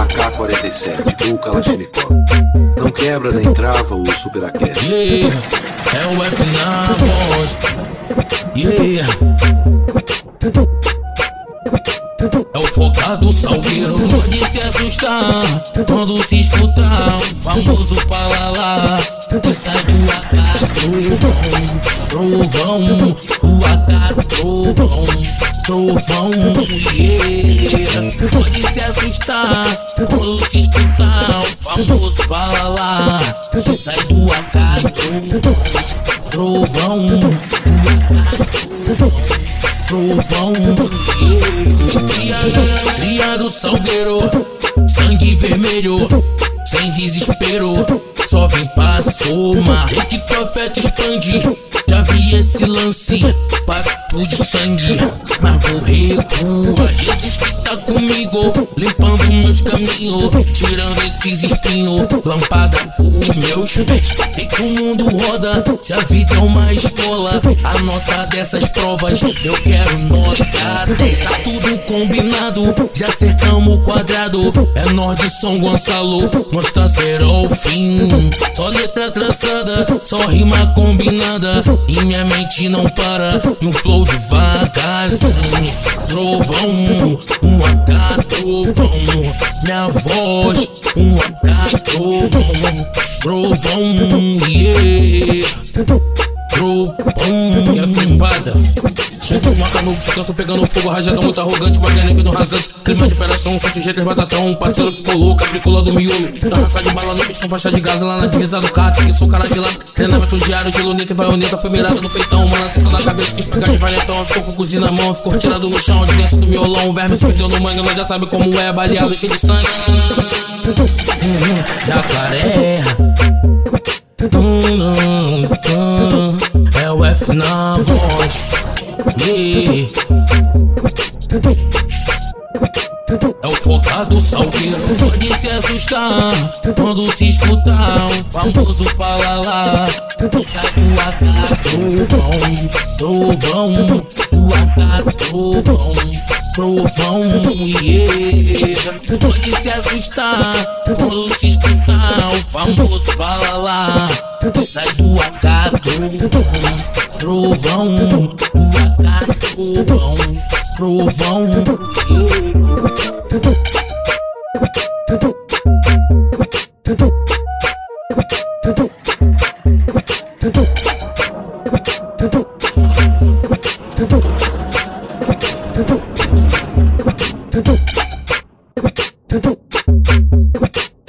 AK-47 ou Kalashnikov Não quebra nem trava o Super Aquece Yeah, é o F na voz. Yeah o focado salgueiro, pode se assustar. Quando se escutar o famoso palalá Que sai do AK trovão, O AK trovão, trovão, yeah Pode se assustar. Quando se escutar o famoso palalá Que sai do AK trovão, trovão. Criado, criado salgueiro, sangue vermelho, sem desespero. Só vem pra somar, que profeta expande. Já vi esse lance, pacto de sangue, mas vou recuar. Jesus que tá comigo, meus caminhos, tirando esses espinhos, lampada por meus pés. Sei que o mundo roda, se a vida é uma escola, a nota dessas provas eu quero nota 10. Tá tudo combinado, já cercamos o quadrado. É nós de São Gonçalo, nós tá será o fim. Só letra traçada, só rima combinada. E minha mente não para, e um flow devagarzinho. Trovão, um AK trovão. Minha voz, um AK trovão. Trovão, yeah. Uma canoa, canto pegando fogo, rajada muito arrogante, magnético no rasante. Clima de operação, sete jeitos batatão. Um parceiro que ficou louco, abricula do miolo. Tarrafa de bala no bicho, faixa de gás lá na divisa do CAT. Que sou cara de lá. Treinamento diário de luneta e vaioneta. Foi mirado no peitão, uma lança na cabeça. Quis pegar de valentão, ficou com o cozinho na mão. Ficou tirado no chão, de dentro do miolão. Verme se perdeu no mangue, nós já sabe como é. Baleado, cheio de sangue. Jacaré. Hum, hum, é o F na voz. É o focado salgueiro, pode se assustar quando se escutar o famoso palalá. Sai do AK trovão, trovão, o AK trovão, trovão, yeah. Pode se assustar quando se escutar o famoso palalá. Sai do AK trovão, trovão, trovão, trovão.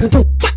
Yeah.